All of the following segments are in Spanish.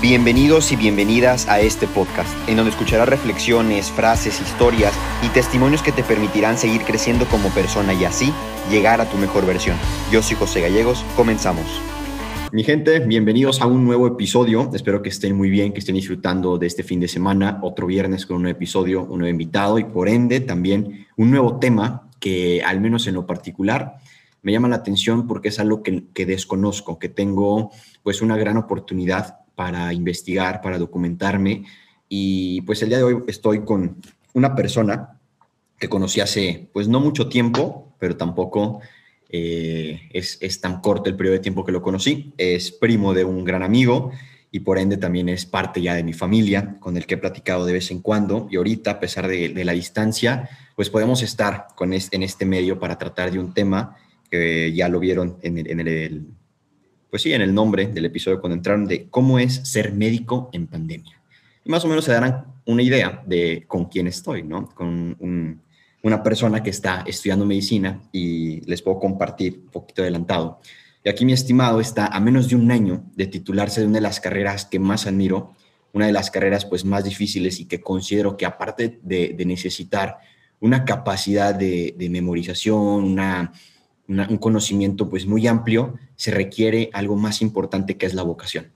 Bienvenidos y bienvenidas a este podcast, en donde escucharás reflexiones, frases, historias y testimonios que te permitirán seguir creciendo como persona y así llegar a tu mejor versión. Yo soy José Gallegos, comenzamos. Mi gente, bienvenidos a un nuevo episodio. Espero que estén muy bien, que estén disfrutando de este fin de semana, otro viernes con un nuevo episodio, un nuevo invitado y por ende también un nuevo tema que al menos en lo particular me llama la atención porque es algo que, que desconozco, que tengo pues una gran oportunidad para investigar, para documentarme. Y pues el día de hoy estoy con una persona que conocí hace pues no mucho tiempo, pero tampoco eh, es, es, tan corto el periodo de tiempo que lo conocí. Es primo de un gran amigo y por ende también es parte ya de mi familia, con el que he platicado de vez en cuando. Y ahorita, a pesar de, la distancia, pues podemos estar con en este medio para tratar de un tema que ya lo vieron en el pues sí, en el nombre del episodio cuando entraron de cómo es ser médico en pandemia. Y más o menos se darán una idea de con quién estoy, ¿no? Con una persona que está estudiando medicina y les puedo compartir un poquito adelantado. Y aquí mi estimado está a menos de un año de titularse de una de las carreras que más admiro, una de las carreras pues más difíciles y que considero que aparte de, necesitar una capacidad de, de memorización, una un conocimiento pues muy amplio, se requiere algo más importante que es la vocación.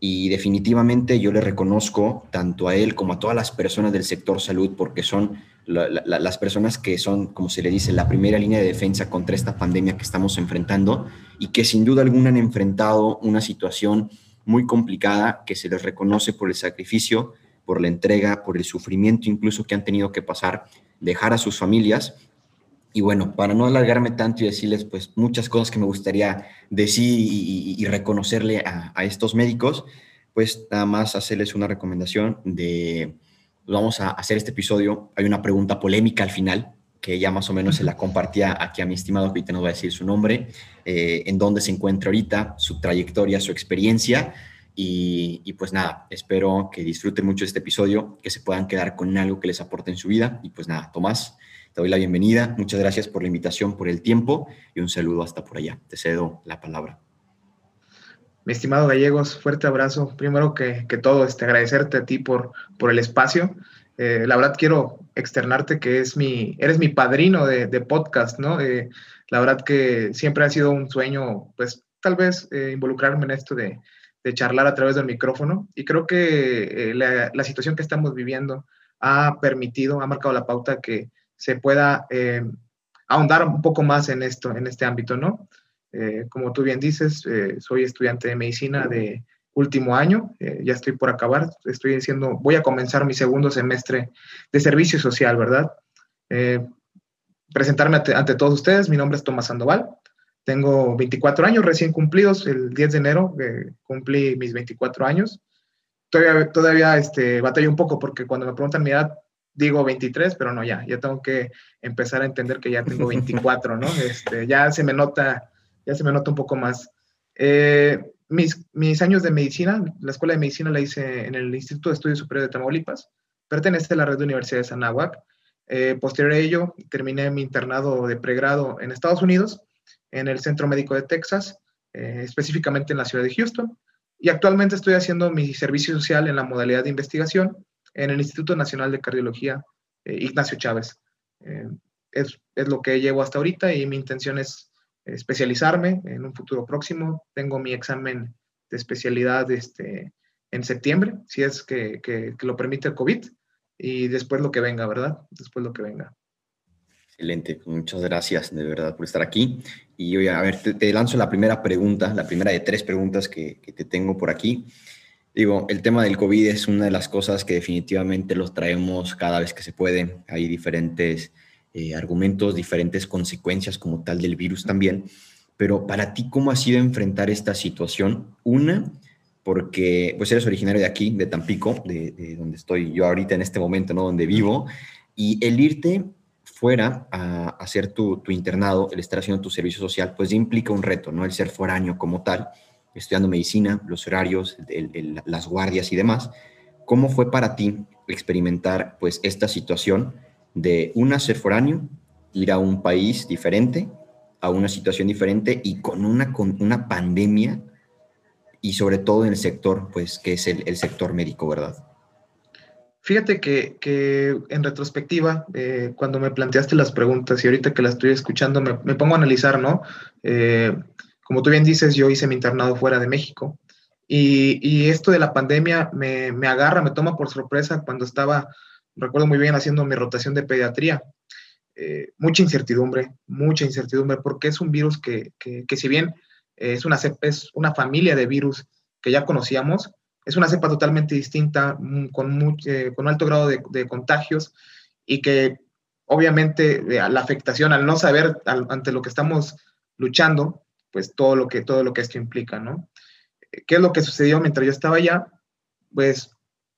Y definitivamente yo le reconozco tanto a él como a todas las personas del sector salud, porque son las personas que son, como se le dice, la primera línea de defensa contra esta pandemia que estamos enfrentando y que sin duda alguna han enfrentado una situación muy complicada que se les reconoce por el sacrificio, por la entrega, por el sufrimiento incluso que han tenido que pasar, dejar a sus familias y bueno, para no alargarme tanto y decirles pues muchas cosas que me gustaría decir y, reconocerle a, estos médicos, pues nada más hacerles una recomendación de, pues, vamos a hacer este episodio, hay una pregunta polémica al final, que ya más o menos se la compartía aquí a mi estimado, ahorita nos va a decir su nombre, eh, en dónde se encuentra ahorita, su trayectoria, su experiencia. Y, y, pues nada, espero que disfruten mucho este episodio, que se puedan quedar con algo que les aporte en su vida. Y pues nada, Tomás, te doy la bienvenida. Muchas gracias por la invitación, por el tiempo y un saludo hasta por allá. Te cedo la palabra. Mi estimado Gallegos, fuerte abrazo. Primero que, todo, este, agradecerte a ti por, por el espacio. Eh, la verdad quiero externarte que es mi, eres mi padrino de, podcast, ¿no? Eh, la verdad que siempre ha sido un sueño, pues tal vez eh, involucrarme en esto de, charlar a través del micrófono. Y creo que la, la, situación que estamos viviendo ha permitido, ha marcado la pauta que se pueda eh, ahondar un poco más en esto, en este ámbito, ¿no? Eh, como tú bien dices, eh, soy estudiante de medicina de último año, ya estoy por acabar, estoy diciendo, voy a comenzar mi segundo semestre de servicio social, ¿verdad? presentarme ante, todos ustedes, mi nombre es Tomás Sandoval, tengo 24 años recién cumplidos, el 10 de enero cumplí mis 24 años. Todavía, todavía este, batallo un poco porque cuando me preguntan mi edad, digo 23, pero no, ya, ya tengo que empezar a entender que ya tengo 24, ¿no? Este, ya se me nota, ya se me nota un poco más. Eh, mis, mis años de medicina, la escuela de medicina la hice en el Instituto de Estudios Superiores de Tamaulipas, pertenece a la red de universidades Anáhuac. Eh, posterior a ello, terminé mi internado de pregrado en Estados Unidos, en el Centro Médico de Texas, eh, específicamente en la ciudad de Houston, y actualmente estoy haciendo mi servicio social en la modalidad de investigación en el Instituto Nacional de Cardiología eh, Ignacio Chávez. Eh, es, es, lo que llevo hasta ahorita y mi intención es especializarme en un futuro próximo. Tengo mi examen de especialidad este, en septiembre, si es que, que, lo permite el COVID, y después lo que venga, ¿verdad? Después lo que venga. Excelente, muchas gracias de verdad por estar aquí. Y voy a ver, te, lanzo la primera pregunta, la primera de tres preguntas que, que te tengo por aquí. Digo, el tema del COVID es una de las cosas que definitivamente los traemos cada vez que se puede. Hay diferentes eh, argumentos, diferentes consecuencias como tal del virus también. Pero para ti, ¿cómo ha sido enfrentar esta situación? Una, porque pues eres originario de aquí, de Tampico, de, donde estoy yo ahorita en este momento, ¿no? Donde vivo. Y el irte fuera a hacer tu, tu internado, el estar haciendo tu servicio social, pues implica un reto, ¿no? El ser foráneo como tal estudiando medicina, los horarios, las guardias y demás. ¿Cómo fue para ti experimentar pues esta situación de un ser ir a un país diferente, a una situación diferente y con una, con una pandemia y sobre todo en el sector, pues, que es el, sector médico, ¿verdad? Fíjate que, en retrospectiva, eh, cuando me planteaste las preguntas y ahorita que las estoy escuchando, me, pongo a analizar, ¿no? Eh, como tú bien dices, yo hice mi internado fuera de México y, esto de la pandemia me, me, agarra, me toma por sorpresa cuando estaba, recuerdo muy bien, haciendo mi rotación de pediatría. Eh, mucha incertidumbre, mucha incertidumbre, porque es un virus que, que, si bien es una, es una familia de virus que ya conocíamos, es una cepa totalmente distinta, mm, con, eh, con alto grado de, de, contagios y que obviamente eh, la afectación al no saber ante lo que estamos luchando, pues todo lo que, todo lo que esto implica, ¿no? ¿Qué es lo que sucedió mientras yo estaba allá? Pues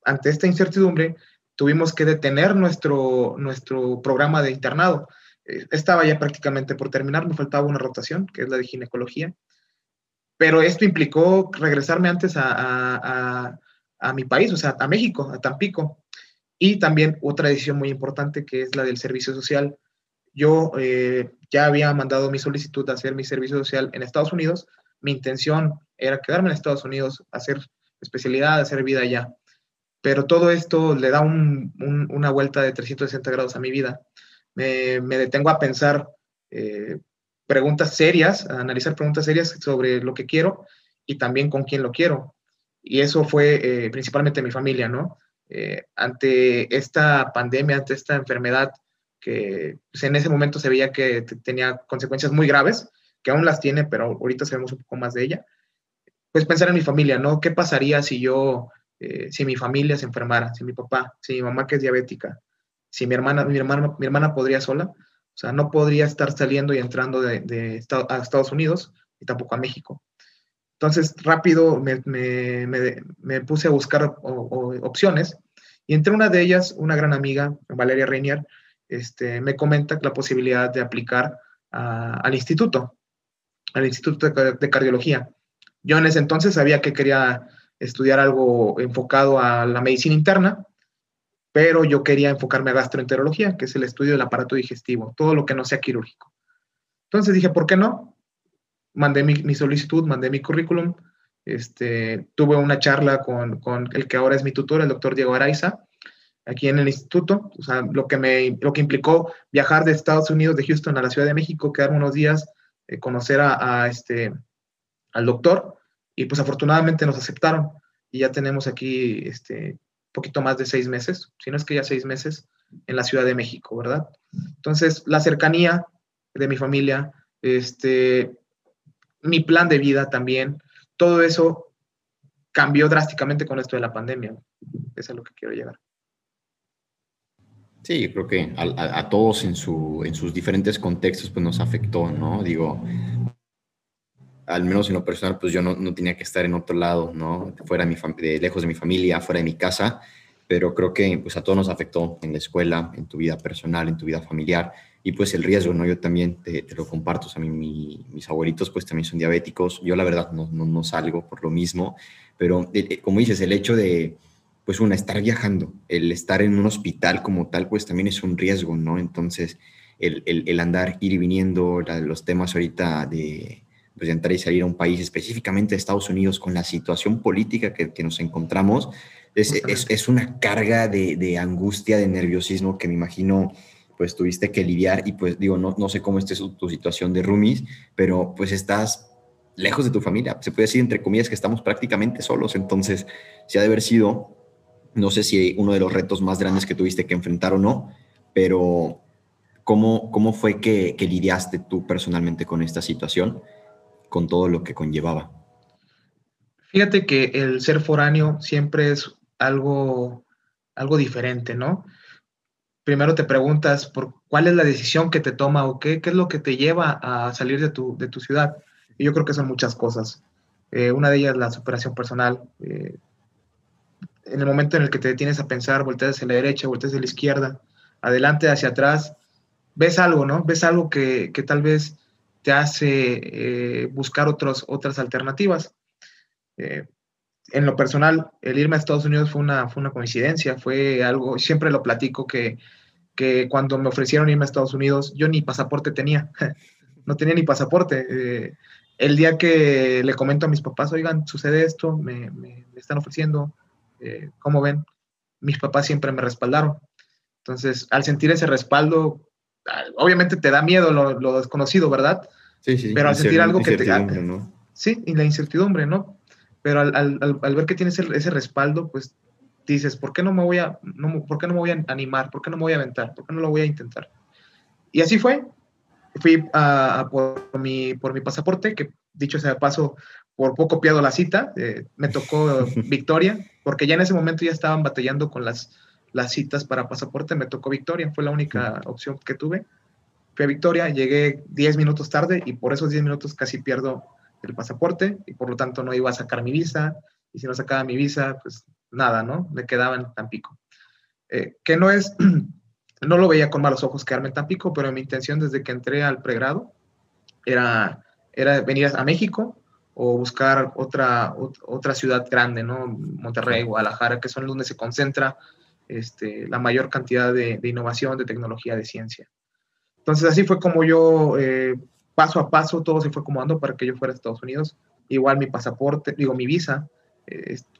ante esta incertidumbre tuvimos que detener nuestro, nuestro programa de internado. Eh, estaba ya prácticamente por terminar, me faltaba una rotación, que es la de ginecología, pero esto implicó regresarme antes a, a, mi país, o sea, a México, a Tampico. Y también otra decisión muy importante que es la del servicio social. Yo eh, ya había mandado mi solicitud de hacer mi servicio social en Estados Unidos. Mi intención era quedarme en Estados Unidos, hacer especialidad, hacer vida allá. Pero todo esto le da una vuelta de 360 grados a mi vida. Me, detengo a pensar eh, preguntas serias, a analizar preguntas serias sobre lo que quiero y también con quién lo quiero. Y eso fue eh, principalmente mi familia, ¿no? Eh, ante esta pandemia, ante esta enfermedad que pues, en ese momento se veía que tenía consecuencias muy graves, que aún las tiene, pero ahorita sabemos un poco más de ella pues pensar en mi familia, ¿no? ¿Qué pasaría si yo, eh, si mi familia se enfermara, si mi papá, si mi mamá que es diabética, si mi hermana, mi hermana, mi hermana podría sola, o sea, no podría estar saliendo y entrando de, a Estados Unidos y tampoco a México. Entonces, rápido me, me, me, puse a buscar opciones y entre una de ellas, una gran amiga, Valeria Reinier, este, me comenta la posibilidad de aplicar al instituto, al Instituto de Cardiología. Yo en ese entonces sabía que quería estudiar algo enfocado a la medicina interna, pero yo quería enfocarme a gastroenterología, que es el estudio del aparato digestivo, todo lo que no sea quirúrgico. Entonces dije, ¿por qué no? Mandé mi, solicitud, mandé mi currículum, este, tuve una charla con, con, el que ahora es mi tutor, el doctor Diego Araiza, aquí en el instituto, o sea, lo que, me, lo que implicó viajar de Estados Unidos, de Houston a la Ciudad de México, quedarme unos días, eh, conocer a, a, este, al doctor y pues afortunadamente nos aceptaron y ya tenemos aquí este poquito más de seis meses, si no es que ya seis meses en la Ciudad de México, ¿verdad? Entonces, la cercanía de mi familia, este, mi plan de vida también, todo eso cambió drásticamente con esto de la pandemia. Eso es a lo que quiero llegar. Sí, yo creo que a, a, todos en, su, en sus diferentes contextos pues nos afectó, ¿no? Digo, al menos en lo personal, pues yo no, no tenía que estar en otro lado, ¿no? Fuera de, mi de, lejos de mi familia, fuera de mi casa, pero creo que pues a todos nos afectó en la escuela, en tu vida personal, en tu vida familiar, y pues el riesgo, ¿no? Yo también te, lo comparto, a mí mis abuelitos pues también son diabéticos, yo la verdad no, no, no salgo por lo mismo, pero eh, eh, como dices, el hecho de, pues una, estar viajando, el estar en un hospital como tal, pues también es un riesgo, ¿no? Entonces, el, el, el andar, ir y viniendo, los temas ahorita de pues, entrar y salir a un país, específicamente de Estados Unidos, con la situación política que, que nos encontramos, es, es, es una carga de, de, angustia, de nerviosismo que me imagino pues tuviste que lidiar y pues digo, no, no sé cómo esté tu situación de roomies, pero pues estás lejos de tu familia. Se puede decir entre comillas que estamos prácticamente solos, entonces se ha de haber sido, no sé si uno de los retos más grandes que tuviste que enfrentar o no, pero ¿cómo, cómo fue que, lidiaste tú personalmente con esta situación? con todo lo que conllevaba. Fíjate que el ser foráneo siempre es algo, algo diferente, ¿no? Primero te preguntas por cuál es la decisión que te toma o qué, qué es lo que te lleva a salir de tu, de tu ciudad. Y yo creo que son muchas cosas. Eh, una de ellas la superación personal. Eh, en el momento en el que te detienes a pensar, volteas hacia la derecha, volteas hacia la izquierda, adelante, hacia atrás, ves algo, ¿no? Ves algo que, que tal vez te hace eh, buscar otras alternativas. Eh, en lo personal, el irme a Estados Unidos fue una, fue una coincidencia, fue algo, siempre lo platico que, que cuando me ofrecieron irme a Estados Unidos, yo ni pasaporte tenía, no tenía ni pasaporte. Eh, el día que le comento a mis papás, oigan, sucede esto, me, están ofreciendo, eh, ¿cómo ven? Mis papás siempre me respaldaron. Entonces, al sentir ese respaldo, obviamente te da miedo lo, desconocido, ¿verdad? Sí, sí. Pero al sentir algo que te... ¿no? Sí, y la incertidumbre, ¿no? Pero al, al, al ver que tienes ese respaldo, pues dices, ¿por qué no me voy a, no, ¿por qué no me voy a animar? ¿Por qué no me voy a aventar? ¿Por qué no lo voy a intentar? Y así fue. Fui a, por, mi, por mi pasaporte, que dicho sea de paso, por poco pierdo la cita. Eh, me tocó Victoria, porque ya en ese momento ya estaban batallando con las, las citas para pasaporte. Me tocó Victoria, fue la única opción que tuve. Fui a Victoria, llegué 10 minutos tarde y por esos 10 minutos casi pierdo el pasaporte y por lo tanto no iba a sacar mi visa. Y si no sacaba mi visa, pues nada, ¿no? Me quedaba en Tampico. Eh, que no es, no lo veía con malos ojos quedarme en Tampico, pero mi intención desde que entré al pregrado era, era venir a México o buscar otra, otra ciudad grande, ¿no? Monterrey, Guadalajara, que son donde se concentra este, la mayor cantidad de, innovación, de tecnología, de ciencia. Entonces así fue como yo, eh, paso a paso, todo se fue acomodando para que yo fuera a Estados Unidos. Igual mi pasaporte, digo, mi visa,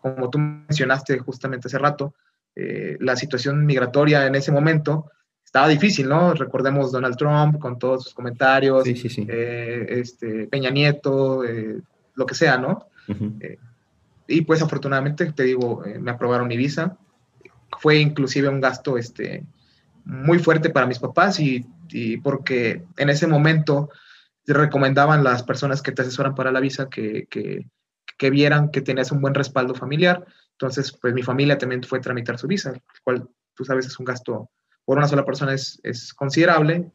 como tú mencionaste justamente hace rato, eh, la situación migratoria en ese momento estaba difícil, ¿no? Recordemos Donald Trump con todos sus comentarios, eh, este, Peña Nieto, eh, lo que sea, ¿no? y pues afortunadamente, te digo, me aprobaron mi visa. Fue inclusive un gasto este, muy fuerte para mis papás y, y porque en ese momento recomendaban las personas que te asesoran para la visa que, que que vieran que tenías un buen respaldo familiar. Entonces, pues mi familia también fue a tramitar su visa, el cual tú sabes es un gasto por una sola persona es, es considerable.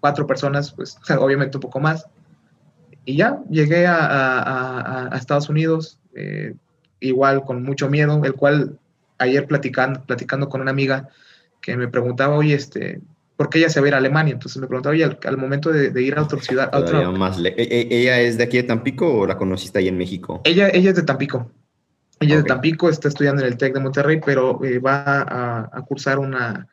Cuatro personas, pues obviamente un poco más. Y ya llegué a, a, a Estados Unidos, eh, igual con mucho miedo, el cual ayer platicando, platicando con una amiga que me preguntaba, oye, este, porque ella se va a ir a Alemania. Entonces me preguntaba, oye, al, momento de, ir a otra ciudad... A otra... más ¿E, e, ¿Ella es de aquí de Tampico o la conociste ahí en México? Ella, ella es de Tampico. Ella es de Tampico, está estudiando en el TEC de Monterrey, pero eh, va a, cursar una,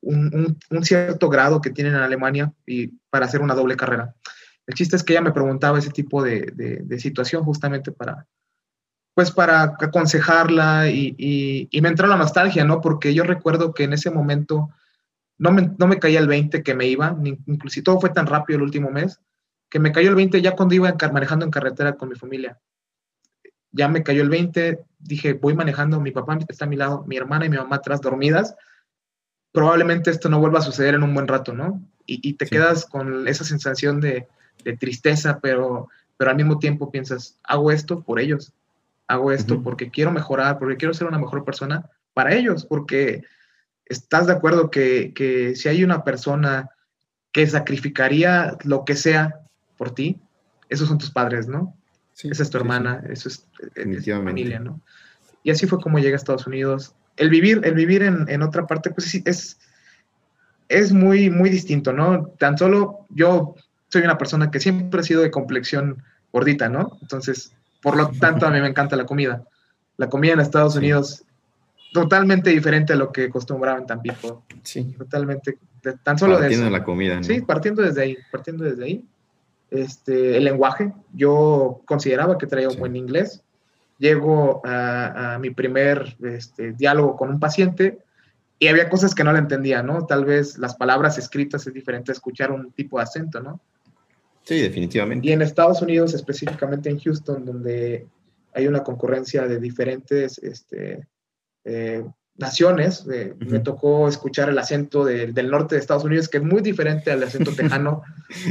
un, cierto grado que tienen en Alemania y para hacer una doble carrera. El chiste es que ella me preguntaba ese tipo de, situación justamente para, pues para aconsejarla y, y, y, me entró la nostalgia, ¿no? Porque yo recuerdo que en ese momento no me, no me caía el 20 que me iba, inclusive todo fue tan rápido el último mes, que me cayó el 20 ya cuando iba manejando en carretera con mi familia. Ya me cayó el 20, dije, voy manejando, mi papá está a mi lado, mi hermana y mi mamá atrás dormidas, probablemente esto no vuelva a suceder en un buen rato, ¿no? Y, te quedas con esa sensación de, de, tristeza, pero, pero al mismo tiempo piensas, hago esto por ellos, hago esto porque quiero mejorar, porque quiero ser una mejor persona para ellos, porque ¿Estás de acuerdo que, si hay una persona que sacrificaría lo que sea por ti, esos son tus padres, ¿no? Esa es tu hermana, eso es, tu familia, ¿no? Y así fue como llegué a Estados Unidos. El vivir, el vivir en, otra parte, pues sí, es, es muy, muy distinto, ¿no? Tan solo yo soy una persona que siempre ha sido de complexión gordita, ¿no? Entonces, por lo tanto, a mí me encanta la comida. La comida en Estados Unidos totalmente diferente a lo que acostumbraba en Tampico. Sí. Totalmente, tan solo partiendo de la comida. ¿no? Sí, partiendo desde ahí, partiendo desde ahí. Este, el lenguaje, yo consideraba que traía un buen inglés. Llego a, mi primer este, diálogo con un paciente y había cosas que no le entendía, ¿no? Tal vez las palabras escritas es diferente a escuchar un tipo de acento, ¿no? Sí, definitivamente. Y en Estados Unidos, específicamente en Houston, donde hay una concurrencia de diferentes este, eh, naciones. Eh, me tocó escuchar el acento del norte de Estados Unidos, que es muy diferente al acento tejano.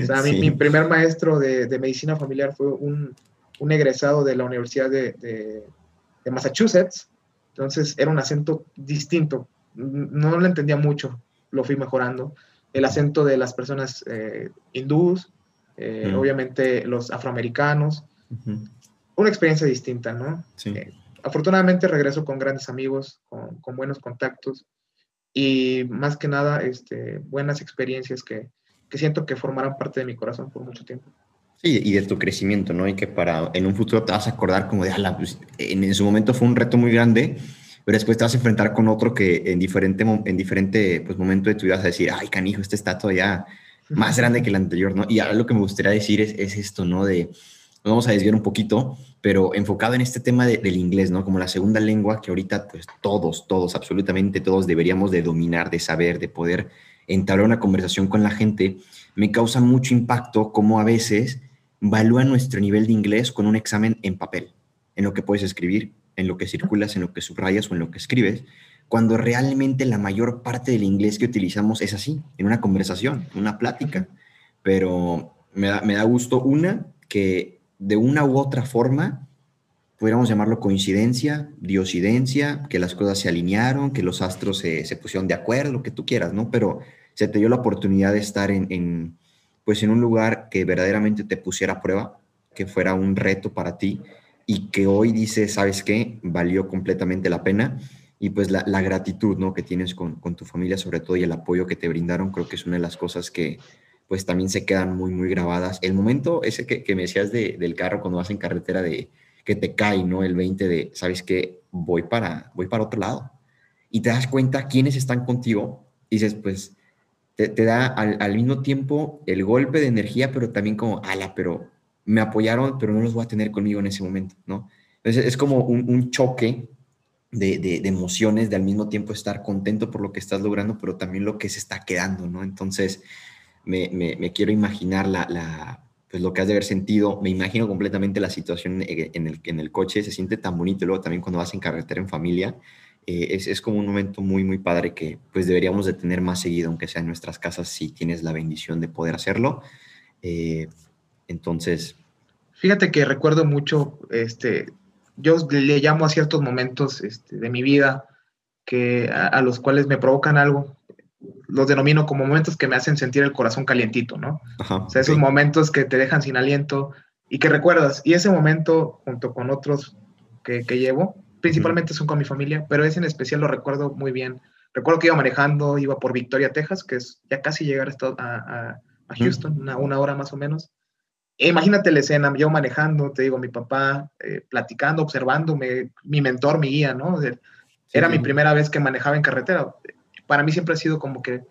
o sea, mi, primer maestro de, medicina familiar fue un, un, egresado de la Universidad de, de, Massachusetts. Entonces era un acento distinto. No lo entendía mucho, lo fui mejorando. El acento de las personas eh, hindús, obviamente los afroamericanos. Una experiencia distinta, ¿no? Sí afortunadamente regreso con grandes amigos, con, buenos contactos y más que nada este, buenas experiencias que, siento que formarán parte de mi corazón por mucho tiempo. Sí, y de tu crecimiento, ¿no? Y que para en un futuro te vas a acordar como de, pues, en, su momento fue un reto muy grande, pero después te vas a enfrentar con otro que en diferente, en diferente pues, momento de tu vida vas a decir, ay, canijo, este está todavía más grande que el anterior, ¿no? Y ahora lo que me gustaría decir es, es esto, ¿no? De, nos vamos a desviar un poquito, pero enfocado en este tema del inglés, ¿no? Como la segunda lengua que ahorita pues todos, todos, absolutamente todos deberíamos de dominar, de saber, de poder entablar una conversación con la gente, me causa mucho impacto cómo a veces valúa nuestro nivel de inglés con un examen en papel, en lo que puedes escribir, en lo que circulas, en lo que subrayas o en lo que escribes, cuando realmente la mayor parte del inglés que utilizamos es así, en una conversación, en una plática. Pero me da, me da gusto, una, que de una u otra forma, pudiéramos llamarlo coincidencia, diosidencia, que las cosas se alinearon, que los astros se, se pusieron de acuerdo, lo que tú quieras, ¿no? Pero se te dio la oportunidad de estar en, en, pues en un lugar que verdaderamente te pusiera a prueba, que fuera un reto para ti y que hoy dices, ¿sabes qué? Valió completamente la pena. Y pues la, la gratitud, ¿no? Que tienes con, con, tu familia, sobre todo, y el apoyo que te brindaron, creo que es una de las cosas que pues también se quedan muy, muy grabadas. El momento ese que, que me decías de, del carro cuando vas en carretera de que te cae, ¿no? El 20 de, ¿sabes qué? Voy para, voy para otro lado. Y te das cuenta quiénes están contigo. Y dices, pues, te, te da al, al, mismo tiempo el golpe de energía, pero también como, ala, pero me apoyaron, pero no los voy a tener conmigo en ese momento, ¿no? Entonces es como un, un choque de, de, emociones, de al mismo tiempo estar contento por lo que estás logrando, pero también lo que se está quedando, ¿no? Entonces me, me, me quiero imaginar la, la, pues lo que has de haber sentido, me imagino completamente la situación en el, en el coche, se siente tan bonito, luego también cuando vas en carretera en familia, eh, es, es, como un momento muy, muy padre que pues deberíamos de tener más seguido, aunque sea en nuestras casas, si tienes la bendición de poder hacerlo. Eh, entonces, Fíjate que recuerdo mucho, este, yo le llamo a ciertos momentos este, de mi vida que a, a, los cuales me provocan algo, los denomino como momentos que me hacen sentir el corazón calientito, ¿no? Ajá, o sea, esos sí. momentos que te dejan sin aliento y que recuerdas. Y ese momento, junto con otros que, que llevo, principalmente son con mi familia, pero ese en especial lo recuerdo muy bien. Recuerdo que iba manejando, iba por Victoria, Texas, que es ya casi llegar a, a, a Houston, una, una hora más o menos imagínate la escena, yo manejando, te digo, mi papá eh, platicando, observándome, mi mentor, mi guía, ¿no? Era sí, mi primera vez que manejaba en carretera. Para mí siempre ha sido como que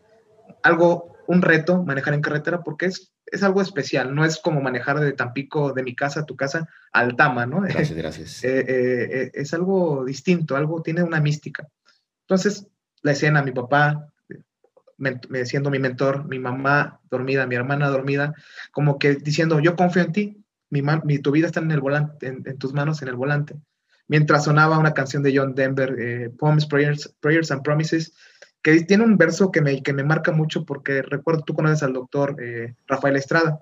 algo, un reto manejar en carretera porque es, es algo especial, no es como manejar de Tampico, de mi casa a tu casa, al Tama, ¿no? Gracias, gracias. Eh, eh, es algo distinto, algo tiene una mística. Entonces, la escena, mi papá siendo mi mentor, mi mamá dormida, mi hermana dormida, como que diciendo, yo confío en ti, mi, mi tu vida está en el volante, en, en, tus manos, en el volante. Mientras sonaba una canción de John Denver, eh, Poems, Prayers, Prayers and Promises, que tiene un verso que me, que me marca mucho porque recuerdo, tú conoces al doctor eh, Rafael Estrada.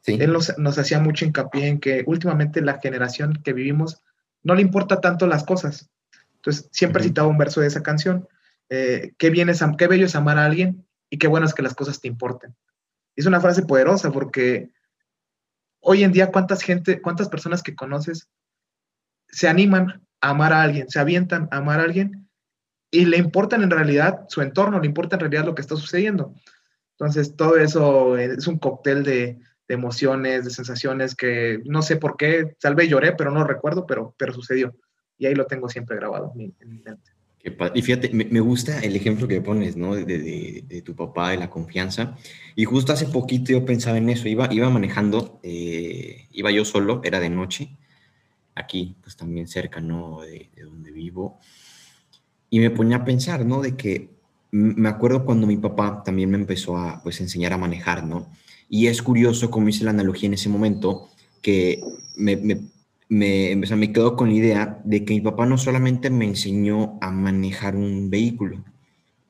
Sí. Él nos, nos hacía mucho hincapié en que últimamente la generación que vivimos no le importa tanto las cosas. Entonces, siempre uh -huh. citaba un verso de esa canción eh, qué, bien es, qué bello es amar a alguien y qué bueno es que las cosas te importen. Es una frase poderosa porque hoy en día cuántas gente, cuántas personas que conoces se animan a amar a alguien, se avientan a amar a alguien y le importan en realidad su entorno, le importa en realidad lo que está sucediendo. Entonces, todo eso es un cóctel de, emociones, de sensaciones que no sé por qué, tal vez lloré, pero no recuerdo, pero, pero sucedió. Y ahí lo tengo siempre grabado en mi mente. Y fíjate, me, gusta el ejemplo que pones, ¿no? De, de, de, tu papá, de la confianza. Y justo hace poquito yo pensaba en eso. Iba, iba manejando, eh, iba yo solo, era de noche, aquí, pues también cerca, ¿no? De, de, donde vivo. Y me ponía a pensar, ¿no? De que me acuerdo cuando mi papá también me empezó a, pues, enseñar a manejar, ¿no? Y es curioso, como hice la analogía en ese momento, que me, me me, o me quedo con la idea de que mi papá no solamente me enseñó a manejar un vehículo,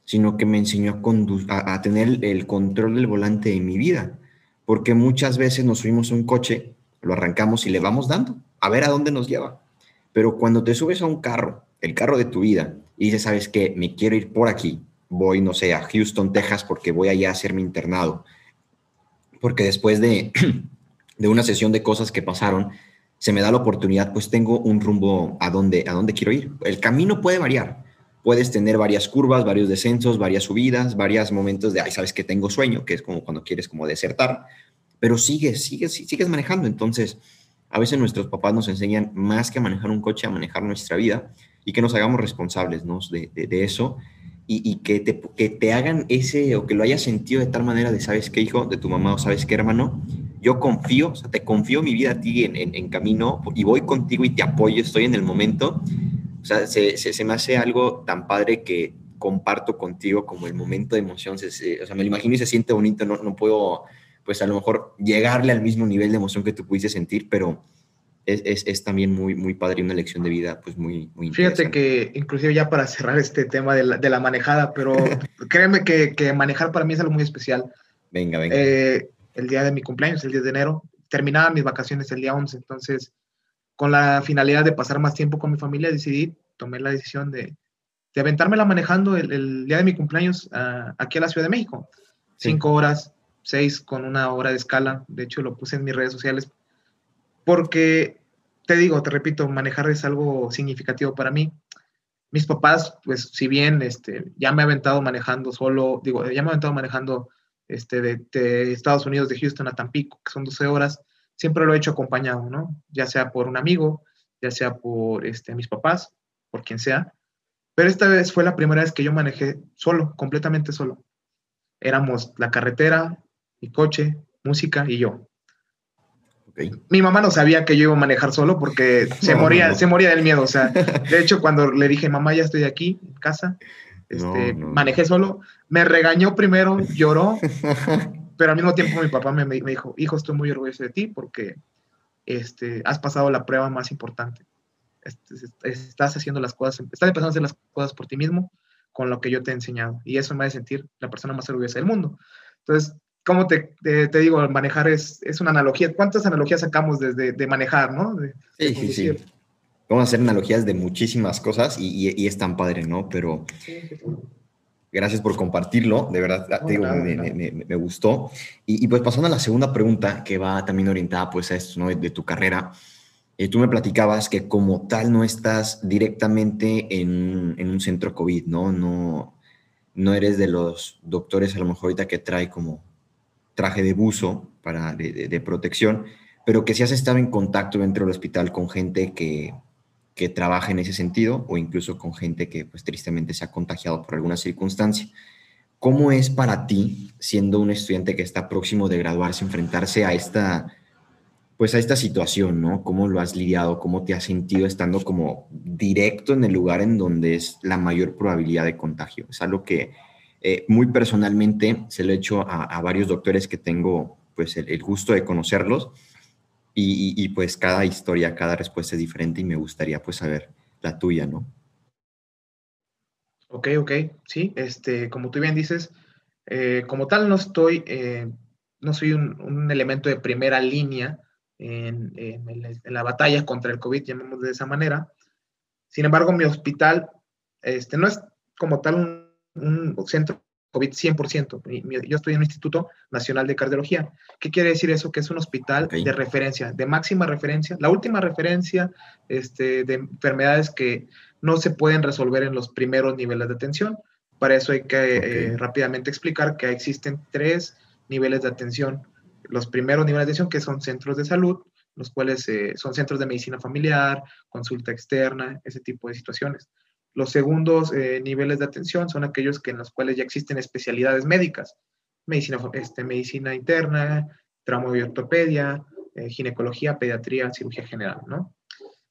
sino que me enseñó a, a, a, tener el control del volante de mi vida. Porque muchas veces nos subimos a un coche, lo arrancamos y le vamos dando, a ver a dónde nos lleva. Pero cuando te subes a un carro, el carro de tu vida, y dices, ¿sabes qué? Me quiero ir por aquí. Voy, no sé, a Houston, Texas, porque voy allá a hacer mi internado. Porque después de, de una sesión de cosas que pasaron, se me da la oportunidad, pues tengo un rumbo a donde, a dónde quiero ir. El camino puede variar. Puedes tener varias curvas, varios descensos, varias subidas, varios momentos de, ay, sabes que tengo sueño, que es como cuando quieres como desertar, pero sigues, sigues, sigues manejando. Entonces, a veces nuestros papás nos enseñan más que a manejar un coche, a manejar nuestra vida y que nos hagamos responsables ¿no? de, de, de, eso y, y que, te, que te hagan ese o que lo hayas sentido de tal manera de, ¿sabes qué, hijo? De tu mamá o ¿sabes qué, hermano? Yo confío, o sea, te confío mi vida a ti en, en, camino y voy contigo y te apoyo, estoy en el momento. O sea, se, se, me hace algo tan padre que comparto contigo como el momento de emoción. Se, o sea, me lo imagino y se siente bonito, no, no puedo, pues a lo mejor llegarle al mismo nivel de emoción que tú pudiste sentir, pero es, es, es, también muy, muy padre y una lección de vida, pues muy, muy Fíjate que, inclusive ya para cerrar este tema de la, de la manejada, pero créeme que, que, manejar para mí es algo muy especial. Venga, venga. Eh, el día de mi cumpleaños, el 10 de enero, terminaba mis vacaciones el día 11, entonces, con la finalidad de pasar más tiempo con mi familia, decidí, tomé la decisión de, de aventármela manejando el, el, día de mi cumpleaños uh, aquí a la Ciudad de México. Sí. Cinco horas, seis con una hora de escala, de hecho lo puse en mis redes sociales porque te digo, te repito, manejar es algo significativo para mí. Mis papás, pues si bien este, ya me he aventado manejando solo, digo, ya me he aventado manejando este, de, de, Estados Unidos, de Houston a Tampico, que son 12 horas, siempre lo he hecho acompañado, ¿no? Ya sea por un amigo, ya sea por este, mis papás, por quien sea. Pero esta vez fue la primera vez que yo manejé solo, completamente solo. Éramos la carretera, mi coche, música y yo. Okay. Mi mamá no sabía que yo iba a manejar solo porque se, no, moría, no. se moría del miedo. O sea, de hecho, cuando le dije, mamá, ya estoy aquí en casa, este, no, manejé solo, me regañó primero, lloró, pero al mismo tiempo mi papá me, me, dijo, hijo, estoy muy orgulloso de ti porque este, has pasado la prueba más importante. Estás haciendo las cosas, estás empezando a hacer las cosas por ti mismo con lo que yo te he enseñado. Y eso me hace sentir la persona más orgullosa del mundo. Entonces, ¿cómo te, te, te, digo? Manejar es, es una analogía. ¿Cuántas analogías sacamos desde de manejar, no? De, sí, de sí, sí. Vamos a hacer analogías de muchísimas cosas y, y, y es tan padre, ¿no? Pero sí, sí, gracias por compartirlo, de verdad, no, te digo, nada, me, nada. Me, me, me, gustó. Y, y, pues pasando a la segunda pregunta, que va también orientada pues a esto, ¿no? De, de tu carrera. Eh, tú me platicabas que como tal no estás directamente en, en un centro COVID, ¿no? No, no eres de los doctores a lo mejor ahorita que trae como traje de buzo para, de, de, de, protección, pero que si has estado en contacto dentro del hospital con gente que, que trabaja en ese sentido o incluso con gente que pues tristemente se ha contagiado por alguna circunstancia. ¿Cómo es para ti, siendo un estudiante que está próximo de graduarse, enfrentarse a esta, pues a esta situación, ¿no? ¿Cómo lo has lidiado? ¿Cómo te has sentido estando como directo en el lugar en donde es la mayor probabilidad de contagio? Es algo que eh, muy personalmente se lo he hecho a, varios doctores que tengo pues el gusto de conocerlos y, pues cada historia, cada respuesta es diferente y me gustaría pues saber la tuya, ¿no? Ok, ok, sí, este, como tú bien dices, eh, como tal no estoy, eh, no soy un, elemento de primera línea en, en, la batalla contra el COVID, llamémoslo de esa manera. Sin embargo, mi hospital este, no es como tal un un centro COVID 100%. Yo estoy en un Instituto Nacional de Cardiología. ¿Qué quiere decir eso? Que es un hospital okay. de referencia, de máxima referencia, la última referencia este, de enfermedades que no se pueden resolver en los primeros niveles de atención. Para eso hay que okay. eh, rápidamente explicar que existen tres niveles de atención. Los primeros niveles de atención que son centros de salud, los cuales eh, son centros de medicina familiar, consulta externa, ese tipo de situaciones. Los segundos eh, niveles de atención son aquellos que en los cuales ya existen especialidades médicas, medicina, este, medicina interna, trauma y ortopedia, eh, ginecología, pediatría, cirugía general, ¿no?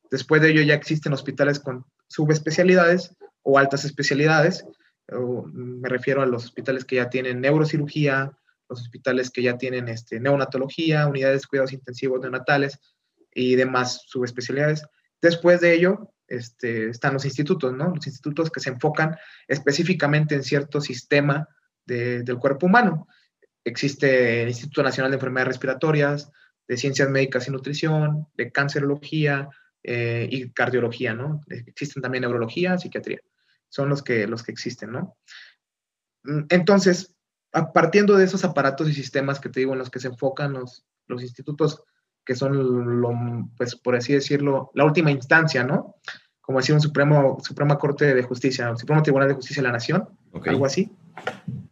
Después de ello ya existen hospitales con subespecialidades o altas especialidades, o me refiero a los hospitales que ya tienen neurocirugía, los hospitales que ya tienen este, neonatología, unidades de cuidados intensivos neonatales y demás subespecialidades. Después de ello, este, están los institutos, ¿no? Los institutos que se enfocan específicamente en cierto sistema de, del cuerpo humano. Existe el Instituto Nacional de Enfermedades Respiratorias, de Ciencias Médicas y Nutrición, de Cancerología eh, y Cardiología, ¿no? Existen también Neurología, Psiquiatría. Son los que, los que existen, ¿no? Mm, entonces, partiendo de esos aparatos y sistemas que te digo en los que se enfocan los, los institutos que son, lo, pues por así decirlo, la última instancia, ¿no? Como decía un Supremo, Suprema Corte de Justicia, Supremo Tribunal de Justicia de la Nación, okay. algo así.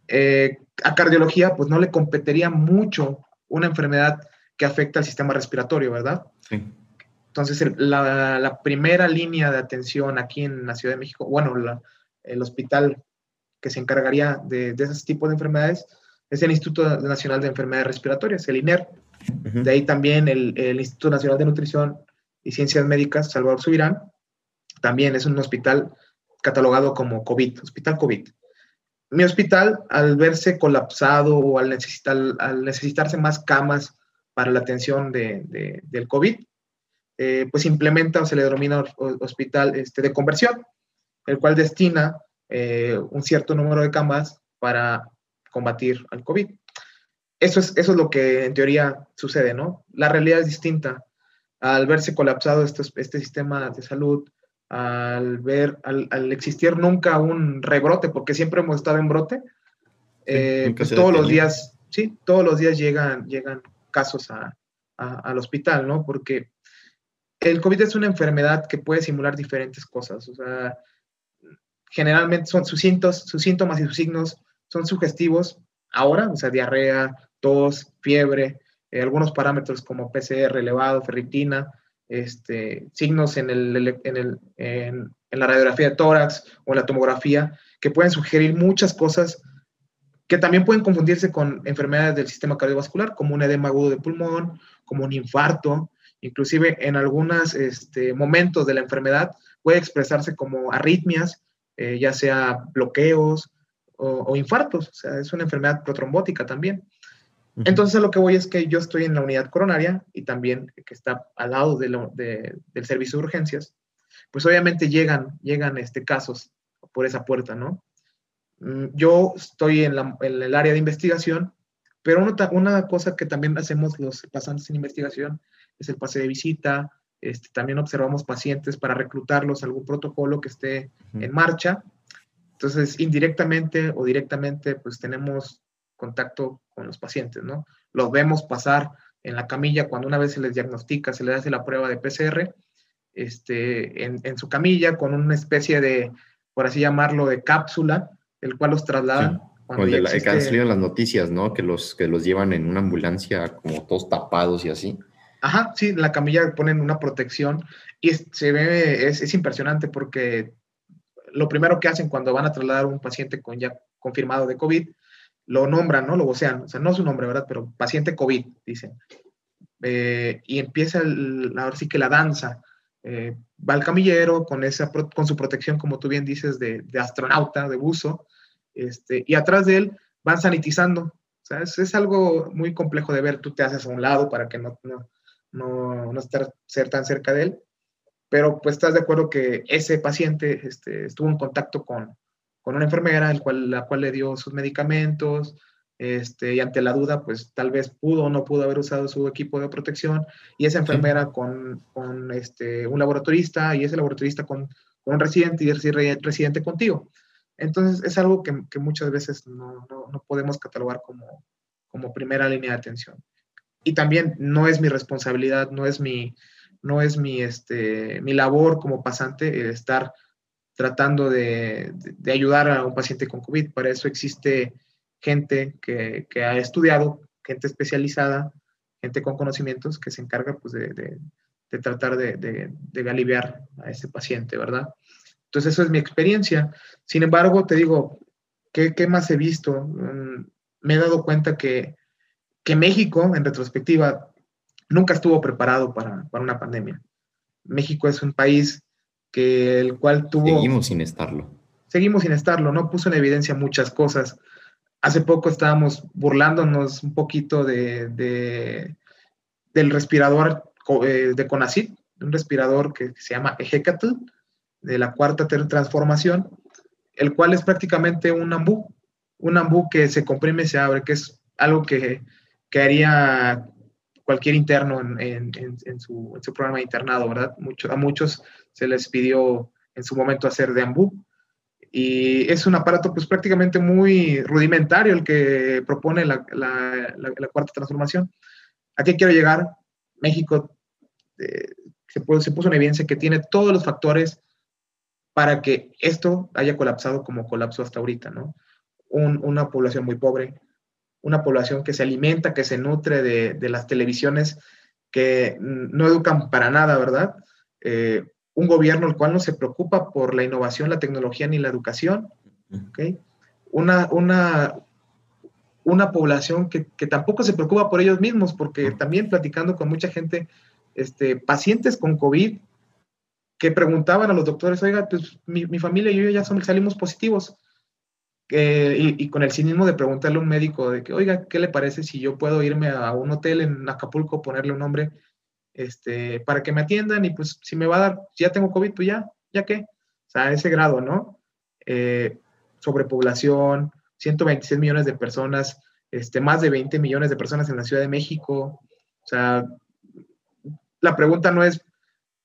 Eh, a cardiología, pues no le competiría mucho una enfermedad que afecta al sistema respiratorio, ¿verdad? Sí. Entonces, el, la, la, primera línea de atención aquí en la Ciudad de México, bueno, la, el hospital que se encargaría de, de ese tipo de enfermedades es el Instituto Nacional de Enfermedades Respiratorias, el INER. De ahí también el, el, Instituto Nacional de Nutrición y Ciencias Médicas, Salvador Subirán, también es un hospital catalogado como COVID, hospital COVID. Mi hospital, al verse colapsado o al, necesitar, al necesitarse más camas para la atención de, del COVID, eh, pues implementa o se le denomina hospital este, de conversión, el cual destina eh, un cierto número de camas para combatir al COVID. Eso es, eso es lo que en teoría sucede, ¿no? La realidad es distinta. Al verse colapsado este, este sistema de salud, al ver, al, existir nunca un rebrote, porque siempre hemos estado en brote, eh, pues todos los días, sí, todos los días llegan, llegan casos a, al hospital, ¿no? Porque el COVID es una enfermedad que puede simular diferentes cosas, o sea, generalmente son sus síntomas, sus síntomas y sus signos son sugestivos ahora, o sea, diarrea, tos, fiebre, eh, algunos parámetros como PCR elevado, ferritina, este, signos en, la radiografía de tórax o en la tomografía que pueden sugerir muchas cosas que también pueden confundirse con enfermedades del sistema cardiovascular, como un edema agudo de pulmón, como un infarto, inclusive en algunos este, momentos de la enfermedad puede expresarse como arritmias, eh, ya sea bloqueos o, infartos, o sea, es una enfermedad protrombótica también. Entonces, a lo que voy es que yo estoy en la unidad coronaria y también que está al lado de del servicio de urgencias, pues obviamente llegan, llegan este, casos por esa puerta, ¿no? Mm, yo estoy en, el área de investigación, pero una, una, cosa que también hacemos los pasantes en investigación es el pase de visita, este, también observamos pacientes para reclutarlos a algún protocolo que esté en marcha. Entonces, indirectamente o directamente, pues tenemos contacto con los pacientes, ¿no? Los vemos pasar en la camilla cuando una vez se les diagnostica, se les hace la prueba de PCR, este, en, su camilla con una especie de, por así llamarlo, de cápsula, el cual los trasladan. Cuando de la, han salido las noticias, ¿no? Que los, que los llevan en una ambulancia como todos tapados y así. Ajá, sí, la camilla ponen una protección y se ve, es, es impresionante porque lo primero que hacen cuando van a trasladar a un paciente con ya confirmado de COVID lo nombran, ¿no? Lo vocean, o sea, no su nombre, ¿verdad? Pero paciente COVID, dicen. Eh, y empieza ahora sí que la danza. Eh, va el camillero con, esa, con su protección, como tú bien dices, de, astronauta, de buzo, este, y atrás de él van sanitizando. O sea, es, algo muy complejo de ver. Tú te haces a un lado para que no, no, no, no estar ser tan cerca de él, pero pues estás de acuerdo que ese paciente este, estuvo en contacto con, con una enfermera, el cual, la cual le dio sus medicamentos, este, y ante la duda, pues tal vez pudo o no pudo haber usado su equipo de protección, y esa enfermera con, con este, un laboratorista, y ese laboratorista con, con un residente, y ese residente contigo. Entonces, es algo que, que muchas veces no, no, no, podemos catalogar como, como primera línea de atención. Y también no es mi responsabilidad, no es mi, no es mi, este, mi labor como pasante estar tratando de, ayudar a un paciente con COVID. Para eso existe gente que, ha estudiado, gente especializada, gente con conocimientos que se encarga pues, de, tratar de, aliviar a ese paciente, ¿verdad? Entonces, eso es mi experiencia. Sin embargo, te digo, ¿qué, más he visto? Mm, me he dado cuenta que, que, México, en retrospectiva, nunca estuvo preparado para, para una pandemia. México es un país que el cual tuvo... Seguimos sin estarlo. Seguimos sin estarlo, ¿no? Puso en evidencia muchas cosas. Hace poco estábamos burlándonos un poquito de, del respirador eh, de Conacit, un respirador que se llama Ejecatl, de la cuarta transformación, el cual es prácticamente un ambú, un ambú que se comprime y se abre, que es algo que, que haría cualquier interno en, su, programa de internado, ¿verdad? A muchos se les pidió en su momento hacer de ambú. Y es un aparato pues prácticamente muy rudimentario el que propone la, cuarta transformación. ¿A qué quiero llegar? México eh, se puso en evidencia que tiene todos los factores para que esto haya colapsado como colapsó hasta ahorita, ¿no? una población muy pobre, una población que se alimenta, que se nutre de, las televisiones, que no educan para nada, ¿verdad? Eh, un gobierno el cual no se preocupa por la innovación, la tecnología ni la educación, ¿ok? Una, una, una población que, que, tampoco se preocupa por ellos mismos, porque también platicando con mucha gente, este, pacientes con COVID, que preguntaban a los doctores, oiga, pues mi, mi familia y yo ya somos, salimos positivos. Eh, y, con el cinismo de preguntarle a un médico de que, oiga, ¿qué le parece si yo puedo irme a un hotel en Acapulco, ponerle un nombre, este, para que me atiendan y pues si me va a dar, si ya tengo COVID, pues ya, ya qué. O sea, ese grado, ¿no? Eh, sobrepoblación, 126 millones de personas, este, más de 20 millones de personas en la Ciudad de México. O sea, la pregunta no es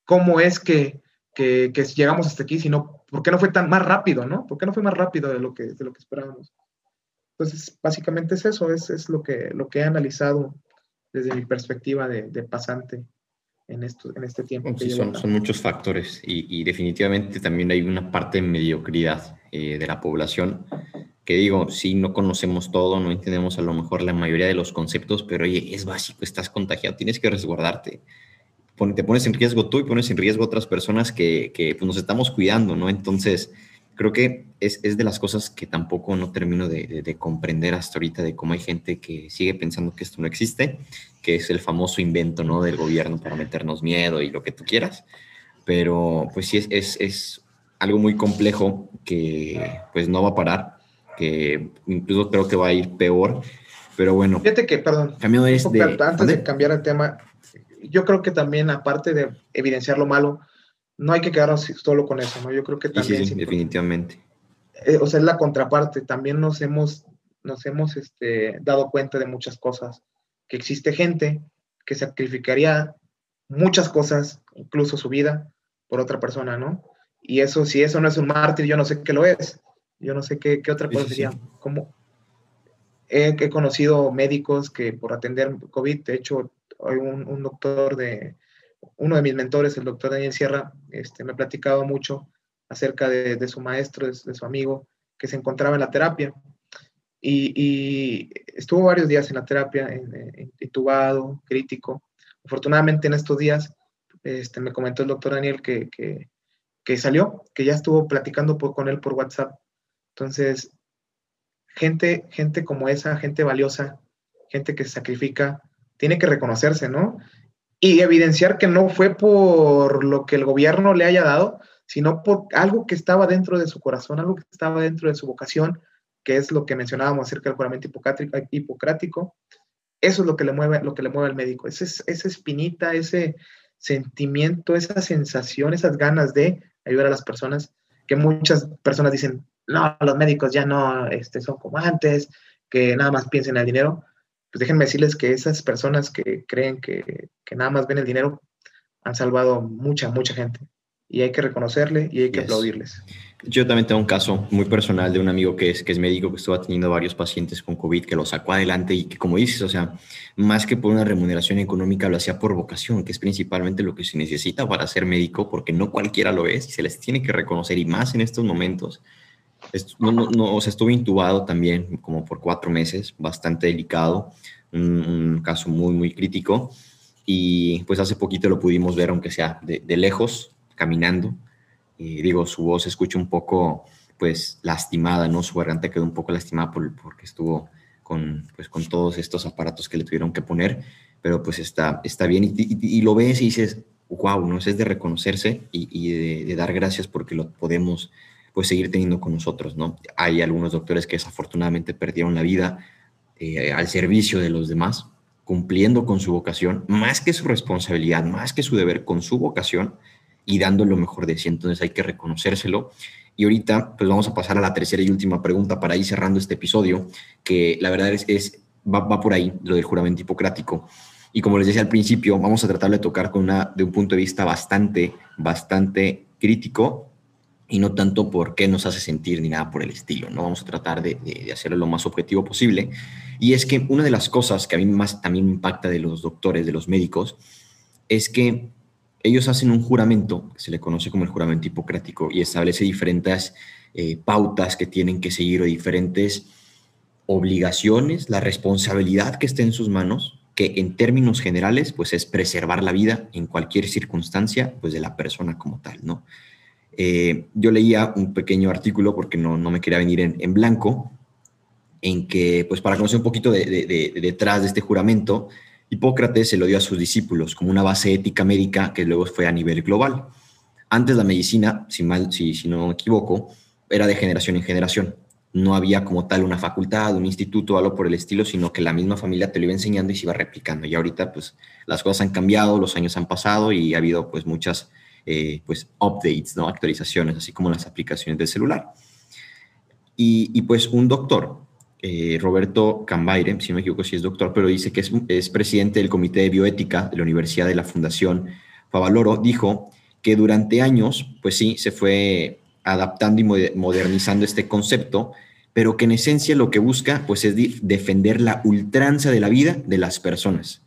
cómo es que, que, que, llegamos hasta aquí, sino por qué no fue tan más rápido, ¿no? ¿Por qué no fue más rápido de lo que, de lo que esperábamos? Entonces, básicamente es eso, es, es lo, que, lo que he analizado desde mi perspectiva de, de pasante en, esto, en este tiempo. Sí, son, son, muchos factores y, y, definitivamente también hay una parte de mediocridad eh, de la población que digo, sí, no conocemos todo, no entendemos a lo mejor la mayoría de los conceptos, pero oye, es básico, estás contagiado, tienes que resguardarte. Te pones en riesgo tú y pones en riesgo otras personas que, que pues, nos estamos cuidando, ¿no? Entonces, creo que es, es, de las cosas que tampoco no termino de, de, de, comprender hasta ahorita, de cómo hay gente que sigue pensando que esto no existe, que es el famoso invento, ¿no? Del gobierno para meternos miedo y lo que tú quieras. Pero, pues sí, es, es, es algo muy complejo que, pues, no va a parar que incluso creo que va a ir peor. Pero bueno. Fíjate que, perdón, de, antes de cambiar el tema, yo creo que también, aparte de evidenciar lo malo, no hay que quedarnos solo con eso, ¿no? Yo creo que también. Sí, sí, definitivamente. Eh, o sea, es la contraparte. También nos hemos, nos hemos este, dado cuenta de muchas cosas. Que existe gente que sacrificaría muchas cosas, incluso su vida, por otra persona, ¿no? Y eso, si eso no es un mártir, yo no sé qué lo es. Yo no sé qué, qué otra cosa sería. Como he, he, conocido médicos que por atender COVID, de hecho, un, un, doctor de, uno de mis mentores, el doctor Daniel Sierra, este, me ha platicado mucho acerca de, de su maestro, de, su amigo, que se encontraba en la terapia. Y, y estuvo varios días en la terapia, intubado, crítico. Afortunadamente en estos días, este, me comentó el doctor Daniel que, que, que salió, que ya estuvo platicando por, con él por WhatsApp entonces, gente, gente como esa, gente valiosa, gente que se sacrifica, tiene que reconocerse, ¿no? Y evidenciar que no fue por lo que el gobierno le haya dado, sino por algo que estaba dentro de su corazón, algo que estaba dentro de su vocación, que es lo que mencionábamos acerca del juramento hipocrático. Eso es lo que le mueve, lo que le mueve al médico, esa, espinita, ese sentimiento, esa sensación, esas ganas de ayudar a las personas, que muchas personas dicen, no, los médicos ya no este, son como antes, que nada más piensen en el dinero, pues déjenme decirles que esas personas que creen que, que nada más ven el dinero han salvado mucha, mucha gente. Y hay que reconocerle y hay que yes. aplaudirles. Yo también tengo un caso muy personal de un amigo que es, que es médico, que estuvo atendiendo varios pacientes con COVID, que lo sacó adelante y que, como dices, o sea, más que por una remuneración económica, lo hacía por vocación, que es principalmente lo que se necesita para ser médico, porque no cualquiera lo es y se les tiene que reconocer, y más en estos momentos no, no, no, o sea, estuve intubado también como por cuatro meses, bastante delicado, un, caso muy, muy crítico. Y pues hace poquito lo pudimos ver, aunque sea de, lejos, caminando. Y digo, su voz se escucha un poco, pues, lastimada, ¿no? Su garganta quedó un poco lastimada por, porque estuvo con, pues, con todos estos aparatos que le tuvieron que poner, pero pues está, está bien. Y, lo ves y dices, wow, ¿no? Es de reconocerse y, de dar gracias porque lo podemos pues seguir teniendo con nosotros, ¿no? Hay algunos doctores que desafortunadamente perdieron la vida eh, al servicio de los demás, cumpliendo con su vocación, más que su responsabilidad, más que su deber, con su vocación y dando lo mejor de sí. Entonces hay que reconocérselo. Y ahorita, pues vamos a pasar a la tercera y última pregunta para ir cerrando este episodio, que la verdad es, es va, va, por ahí, lo del juramento hipocrático. Y como les decía al principio, vamos a tratar de tocar con una, de un punto de vista bastante, bastante crítico y no tanto por qué nos hace sentir ni nada por el estilo, ¿no? Vamos a tratar de, de, hacerlo lo más objetivo posible. Y es que una de las cosas que a mí más también impacta de los doctores, de los médicos, es que ellos hacen un juramento, se le conoce como el juramento hipocrático, y establece diferentes eh, pautas que tienen que seguir o diferentes obligaciones, la responsabilidad que esté en sus manos, que en términos generales, pues es preservar la vida en cualquier circunstancia, pues de la persona como tal, ¿no? Eh, yo leía un pequeño artículo porque no, no me quería venir en, en blanco en que, pues para conocer un poquito de, detrás de este juramento, Hipócrates se lo dio a sus discípulos como una base ética médica que luego fue a nivel global. Antes la medicina, si, mal, si, si no me equivoco, era de generación en generación. No había como tal una facultad, un instituto algo por el estilo, sino que la misma familia te lo iba enseñando y se iba replicando. Y ahorita, pues, las cosas han cambiado, los años han pasado y ha habido, pues, muchas, eh, pues, updates, ¿no? Actualizaciones, así como las aplicaciones del celular. Y, pues, un doctor, eh, Roberto Cambaire, si no me equivoco si es doctor, pero dice que es, es presidente del Comité de Bioética de la Universidad de la Fundación Favaloro, dijo que durante años, pues sí, se fue adaptando y modernizando este concepto, pero que en esencia lo que busca pues es defender la ultranza de la vida de las personas.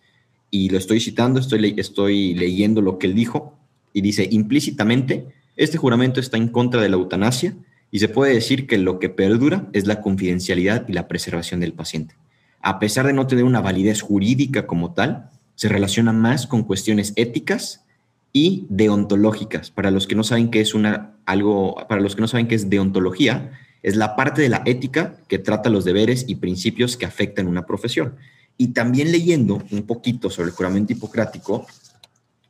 Y lo estoy citando, estoy, estoy leyendo lo que él dijo y dice implícitamente, este juramento está en contra de la eutanasia y se puede decir que lo que perdura es la confidencialidad y la preservación del paciente. A pesar de no tener una validez jurídica como tal, se relaciona más con cuestiones éticas y deontológicas. Para los que no saben qué es una algo, para los que no saben qué es deontología, es la parte de la ética que trata los deberes y principios que afectan una profesión. Y también leyendo un poquito sobre el juramento hipocrático,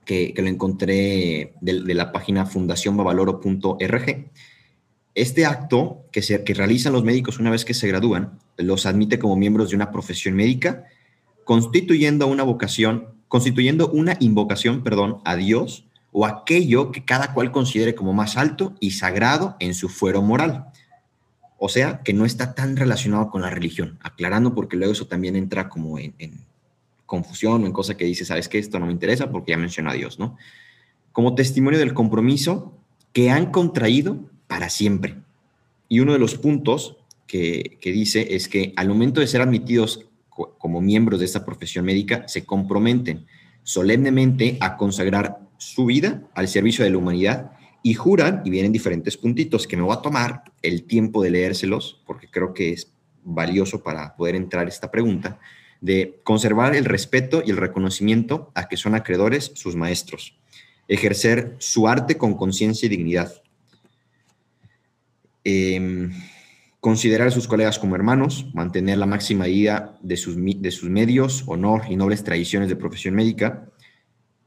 que, lo encontré de, la página fundacionbavaloro.org, este acto que, se, que realizan los médicos una vez que se gradúan, los admite como miembros de una profesión médica, constituyendo una vocación constituyendo una invocación, perdón, a Dios o aquello que cada cual considere como más alto y sagrado en su fuero moral. O sea, que no está tan relacionado con la religión, aclarando porque luego eso también entra como en, confusión o en cosa que dice, sabes que esto no me interesa porque ya menciona a Dios, ¿no? Como testimonio del compromiso que han contraído para siempre. Y uno de los puntos que, que dice es que al momento de ser admitidos como miembros de esta profesión médica se comprometen solemnemente a consagrar su vida al servicio de la humanidad y juran, y vienen diferentes puntitos que me voy a tomar el tiempo de leérselos, porque creo que es valioso para poder entrar esta pregunta, de conservar el respeto y el reconocimiento a que son acreedores sus maestros, ejercer su arte con conciencia y dignidad. Eh, considerar a sus colegas como hermanos, mantener la máxima guía de sus, de sus medios, honor y nobles tradiciones de profesión médica.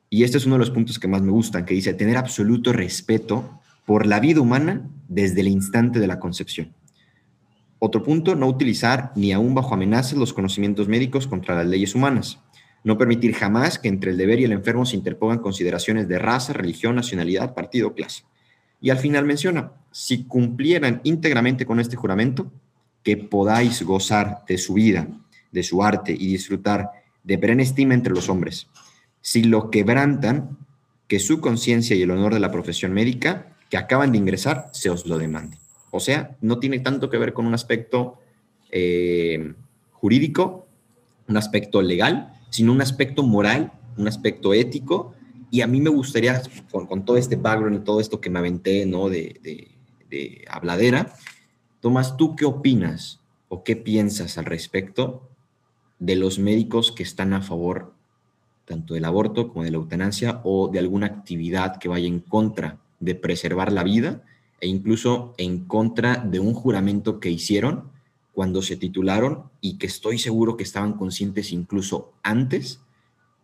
Y este es uno de los puntos que más me gustan, que dice tener absoluto respeto por la vida humana desde el instante de la concepción. Otro punto, no utilizar ni aún bajo amenazas los conocimientos médicos contra las leyes humanas. No permitir jamás que entre el deber y el enfermo se interpongan consideraciones de raza, religión, nacionalidad, partido o clase. Y al final menciona, si cumplieran íntegramente con este juramento, que podáis gozar de su vida, de su arte y disfrutar de perenne estima entre los hombres. Si lo quebrantan, que su conciencia y el honor de la profesión médica que acaban de ingresar se os lo demande. O sea, no tiene tanto que ver con un aspecto eh, jurídico, un aspecto legal, sino un aspecto moral, un aspecto ético y a mí me gustaría, con, todo este background y todo esto que me aventé, ¿no? De, de, habladera, Tomás, ¿tú qué opinas o qué piensas al respecto de los médicos que están a favor tanto del aborto como de la eutanasia o de alguna actividad que vaya en contra de preservar la vida e incluso en contra de un juramento que hicieron cuando se titularon y que estoy seguro que estaban conscientes incluso antes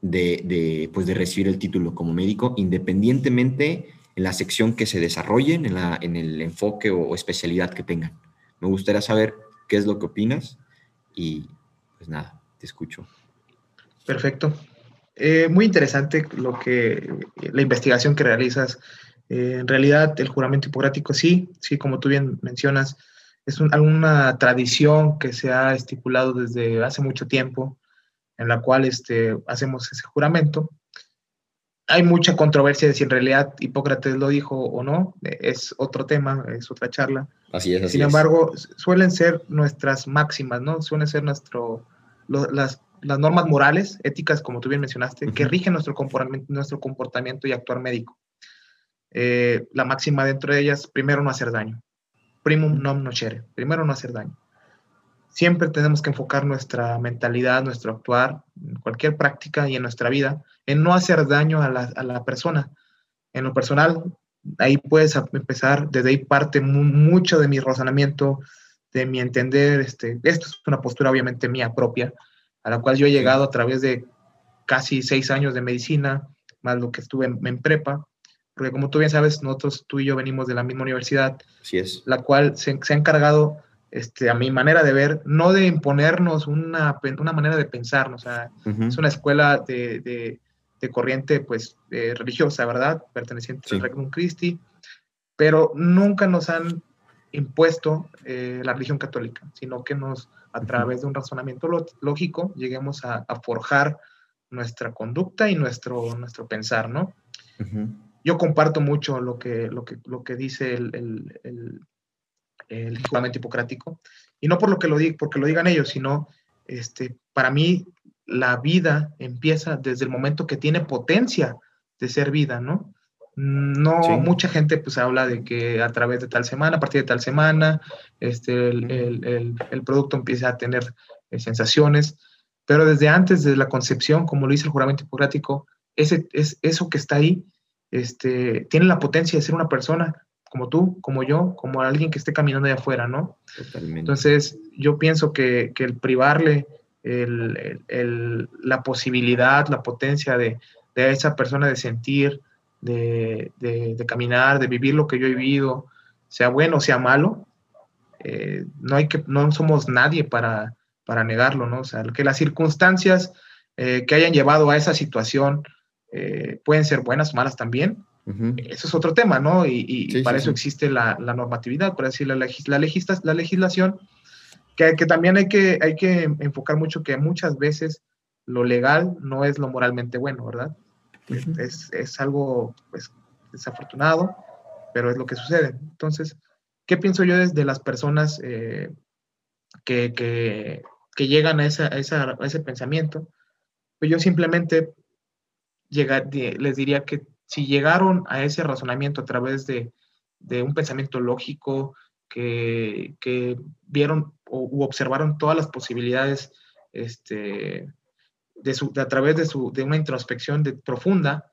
de, pues de recibir el título como médico, independientemente en la sección que se desarrollen, en, la, en el enfoque o, especialidad que tengan. Me gustaría saber qué es lo que opinas y pues nada, te escucho. Perfecto. Eh, muy interesante lo que la investigación que realizas. Eh, en realidad, el juramento hipocrático sí, sí, como tú bien mencionas, es una tradición que se ha estipulado desde hace mucho tiempo en la cual este, hacemos ese juramento. Hay mucha controversia de si en realidad Hipócrates lo dijo o no, es otro tema, es otra charla. Así es, así Sin embargo, suelen ser nuestras máximas, ¿no? Suelen ser nuestro, las, las, normas morales, éticas, como tú bien mencionaste, que rigen nuestro comportamiento, nuestro comportamiento y actuar médico. Eh, la máxima dentro de ellas, primero no hacer daño. Primum non nocere, primero no hacer daño siempre tenemos que enfocar nuestra mentalidad, nuestro actuar, en cualquier práctica y en nuestra vida, en no hacer daño a la, persona. En lo personal, ahí puedes empezar, desde ahí parte mucho de mi razonamiento, de mi entender, este, esto es una postura obviamente mía propia, a la cual yo he llegado a través de casi seis años de medicina, más lo que estuve en, prepa, porque como tú bien sabes, nosotros, tú y yo venimos de la misma universidad, Así es. la cual se, ha encargado, este, a mi manera de ver, no de imponernos una, una manera de pensar, o sea, es una escuela de, de, de corriente, pues, eh, religiosa, ¿verdad? Perteneciente al Regnum Christi, pero nunca nos han impuesto eh, la religión católica, sino que nos, a través de un razonamiento lógico, lleguemos a, forjar nuestra conducta y nuestro, nuestro pensar, ¿no? Yo comparto mucho lo que, lo que, lo que dice el, el, el, el juramento hipocrático, y no por lo que lo, porque lo digan ellos, sino este, para mí la vida empieza desde el momento que tiene potencia de ser vida, ¿no? No, mucha gente pues habla de que a través de tal semana, a partir de tal semana, este, el, producto empieza a tener eh, sensaciones, pero desde antes de la concepción, como lo dice el juramento hipocrático, ese, es, eso que está ahí este, tiene la potencia de ser una persona como tú, como yo, como alguien que esté caminando de afuera, ¿no? Entonces, yo pienso que, el privarle la posibilidad, la potencia de, de esa persona de sentir, de, caminar, de vivir lo que yo he vivido, sea bueno o sea malo, eh, no, hay que, no somos nadie para, para negarlo, ¿no? O sea, que las circunstancias eh, que hayan llevado a esa situación eh, pueden ser buenas malas también. Eso es otro tema, ¿no? Y, para eso existe la, normatividad, para decir, la, la, la legislación, que, que, también hay que, hay que enfocar mucho que muchas veces lo legal no es lo moralmente bueno, ¿verdad? es, es, algo pues, desafortunado, pero es lo que sucede. Entonces, ¿qué pienso yo desde las personas eh, que, que, que, llegan a, esa, a, esa, a, ese pensamiento? Pues yo simplemente llegar, les diría que si llegaron a ese razonamiento a través de, de un pensamiento lógico, que, que vieron o, observaron todas las posibilidades este, de a través de, su, de una introspección de, profunda,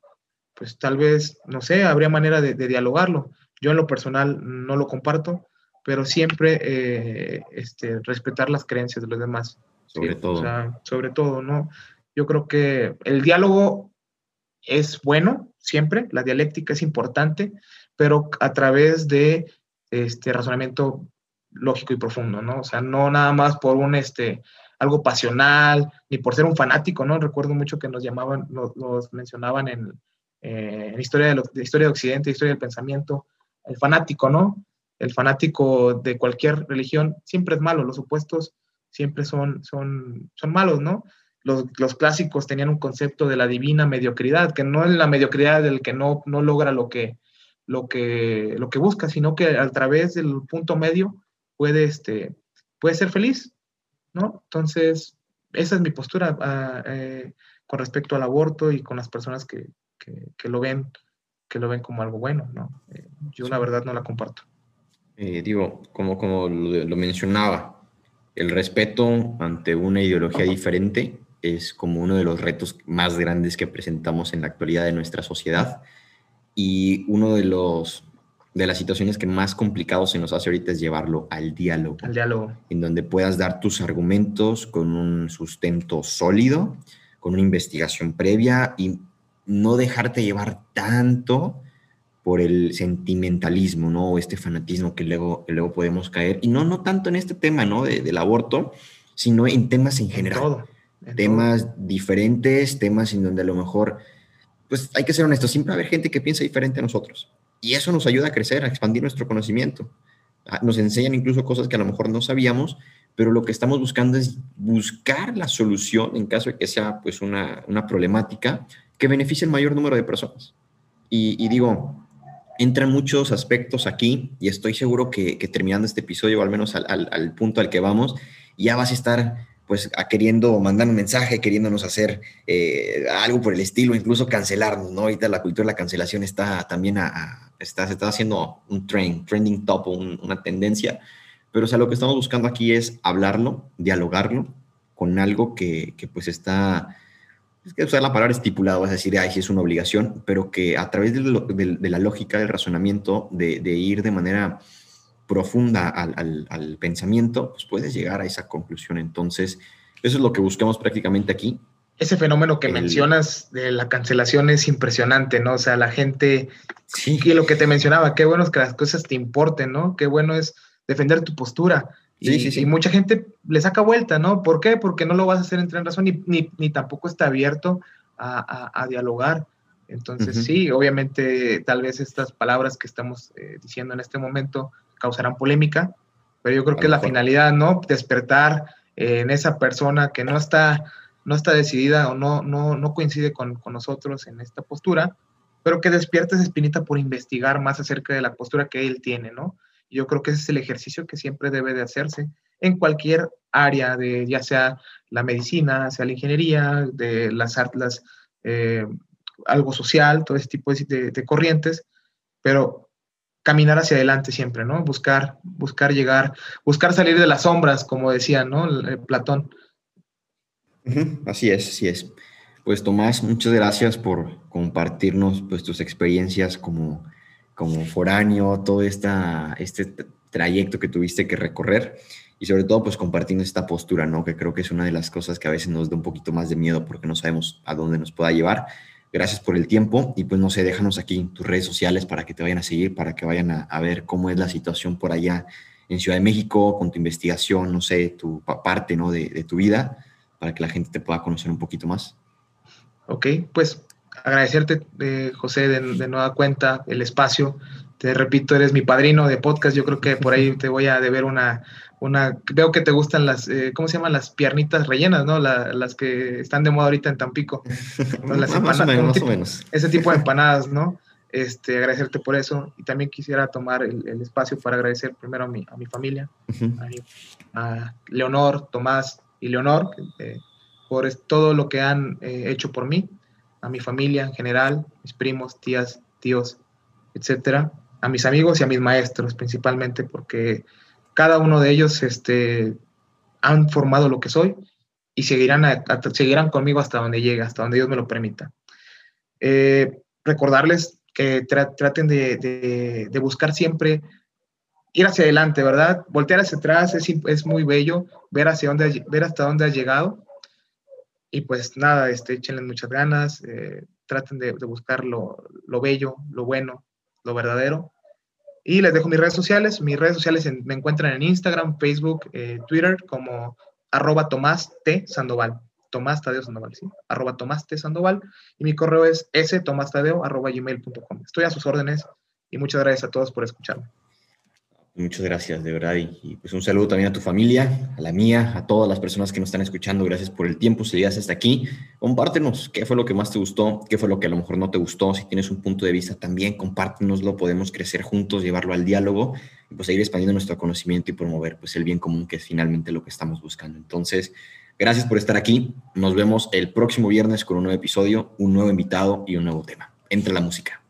pues tal vez, no sé, habría manera de, dialogarlo. Yo en lo personal no lo comparto, pero siempre eh, este, respetar las creencias de los demás. Sobre todo. sobre todo, ¿no? Yo creo que el diálogo es bueno siempre, la dialéctica es importante, pero a través de este razonamiento lógico y profundo, ¿no? O sea, no nada más por un, este, algo pasional, ni por ser un fanático, ¿no? Recuerdo mucho que nos llamaban, nos, mencionaban en, eh, historia, de, historia de Occidente, historia del pensamiento, el fanático, ¿no? El fanático de cualquier religión siempre es malo, los opuestos siempre son, son, son malos, ¿no? Los, los, clásicos tenían un concepto de la divina mediocridad, que no es la mediocridad del que no, no logra lo que, lo, que, lo que busca, sino que a través del punto medio puede, este, puede ser feliz, ¿no? Entonces, esa es mi postura ah, eh, con respecto al aborto y con las personas que, lo ven que lo ven como algo bueno, ¿no? Eh, yo la verdad no la comparto. Eh, digo, como, como lo, mencionaba, el respeto ante una ideología diferente es como uno de los retos más grandes que presentamos en la actualidad de nuestra sociedad y uno de los de las situaciones que más complicado se nos hace ahorita es llevarlo al diálogo. Al diálogo. En donde puedas dar tus argumentos con un sustento sólido, con una investigación previa y no dejarte llevar tanto por el sentimentalismo, ¿no? O este fanatismo que luego, luego podemos caer. Y no, no tanto en este tema, ¿no? del aborto, sino en temas en general. Temas diferentes, temas en donde a lo mejor, pues hay que ser honestos, siempre va a haber gente que piensa diferente a nosotros. Y eso nos ayuda a crecer, a expandir nuestro conocimiento. Ah, nos enseñan incluso cosas que a lo mejor no sabíamos, pero lo que estamos buscando es buscar la solución en caso de que sea pues una, una problemática que beneficie el mayor número de personas. Y, digo, entran muchos aspectos aquí y estoy seguro que, terminando este episodio, o al menos al, al, punto al que vamos, ya vas a estar pues a queriendo mandar un mensaje, queriéndonos hacer eh, algo por el estilo, incluso cancelarnos, ¿no? Ahorita la cultura de la cancelación está también a, está, se está haciendo un trend, trending top, una tendencia, pero o sea, lo que estamos buscando aquí es hablarlo, dialogarlo con algo que, que pues está, es que usar la palabra estipulado, a decir, ay, sí es una obligación, pero que a través de, de, la lógica, del razonamiento, de ir de manera profunda al, pensamiento, pues puedes llegar a esa conclusión. Entonces, eso es lo que buscamos prácticamente aquí. Ese fenómeno que mencionas de la cancelación es impresionante, ¿no? O sea, la gente, sí. y lo que te mencionaba, qué bueno es que las cosas te importen, ¿no? Qué bueno es defender tu postura. Y, sí, sí, y, mucha gente le saca vuelta, ¿no? ¿Por qué? Porque no lo vas a hacer en razón ni, ni, ni tampoco está abierto a, dialogar. Entonces, sí, obviamente, tal vez estas palabras que estamos eh, diciendo en este momento causarán polémica, pero yo creo que es la finalidad, ¿no? Despertar en esa persona que no está, no está decidida o no, no, no coincide con, con nosotros en esta postura, pero que despierte esa espinita por investigar más acerca de la postura que él tiene, ¿no? Yo creo que ese es el ejercicio que siempre debe de hacerse en cualquier área de ya sea la medicina, sea la ingeniería, de las artes, eh, algo social, todo ese tipo de, corrientes, pero caminar hacia adelante siempre, ¿no? Buscar, buscar llegar, buscar salir de las sombras, como decía, ¿no? Platón. Así es, así es. Pues Tomás, muchas gracias por compartirnos pues, tus experiencias como, como foráneo, todo esta, este trayecto que tuviste que recorrer y sobre todo pues compartiendo esta postura, ¿no? Que creo que es una de las cosas que a veces nos da un poquito más de miedo porque no sabemos a dónde nos pueda llevar. Gracias por el tiempo y pues no sé, déjanos aquí tus redes sociales para que te vayan a seguir, para que vayan a, ver cómo es la situación por allá en Ciudad de México, con tu investigación, no sé, tu parte, ¿no? De, tu vida, para que la gente te pueda conocer un poquito más. Ok, pues agradecerte, eh, José, de, de nueva cuenta el espacio. Te repito, eres mi padrino de podcast. Yo creo que por ahí te voy a deber una, una, veo que te gustan las, eh, ¿cómo se llaman? Las piernitas rellenas, ¿no? las que están de moda ahorita en Tampico. las más, o menos, más o menos. Ese tipo de empanadas, ¿no? Este, agradecerte por eso. Y también quisiera tomar el, espacio para agradecer primero a mi, a mi familia, a, Leonor, Tomás y Leonor, eh, por todo lo que han eh, hecho por mí, a mi familia en general, mis primos, tías, tíos, etcétera, a mis amigos y a mis maestros principalmente, porque cada uno de ellos este, han formado lo que soy y seguirán, seguirán conmigo hasta donde llegue, hasta donde Dios me lo permita. Eh, recordarles que traten de, buscar siempre ir hacia adelante, ¿verdad? Voltear hacia atrás es, es muy bello, ver, hasta dónde has llegado. Y pues nada, este, échenle muchas ganas, eh, traten de, buscar lo, lo, bello, lo bueno, lo verdadero. Y les dejo mis redes sociales. Mis redes sociales me encuentran en Instagram, Facebook, eh, Twitter como arroba Tomás T. Sandoval. Tomás Tadeo Sandoval, ¿sí? Arroba Tomás T. Sandoval. Y mi correo es stomastadeo arroba gmail.com. Estoy a sus órdenes y muchas gracias a todos por escucharme. Muchas gracias, de verdad. Y, pues un saludo también a tu familia, a la mía, a todas las personas que nos están escuchando. Gracias por el tiempo, si llegas hasta aquí. Compártenos qué fue lo que más te gustó, qué fue lo que a lo mejor no te gustó. Si tienes un punto de vista también, compártenoslo. Podemos crecer juntos, llevarlo al diálogo y pues seguir expandiendo nuestro conocimiento y promover pues el bien común, que es finalmente lo que estamos buscando. Entonces, gracias por estar aquí. Nos vemos el próximo viernes con un nuevo episodio, un nuevo invitado y un nuevo tema. Entre la música.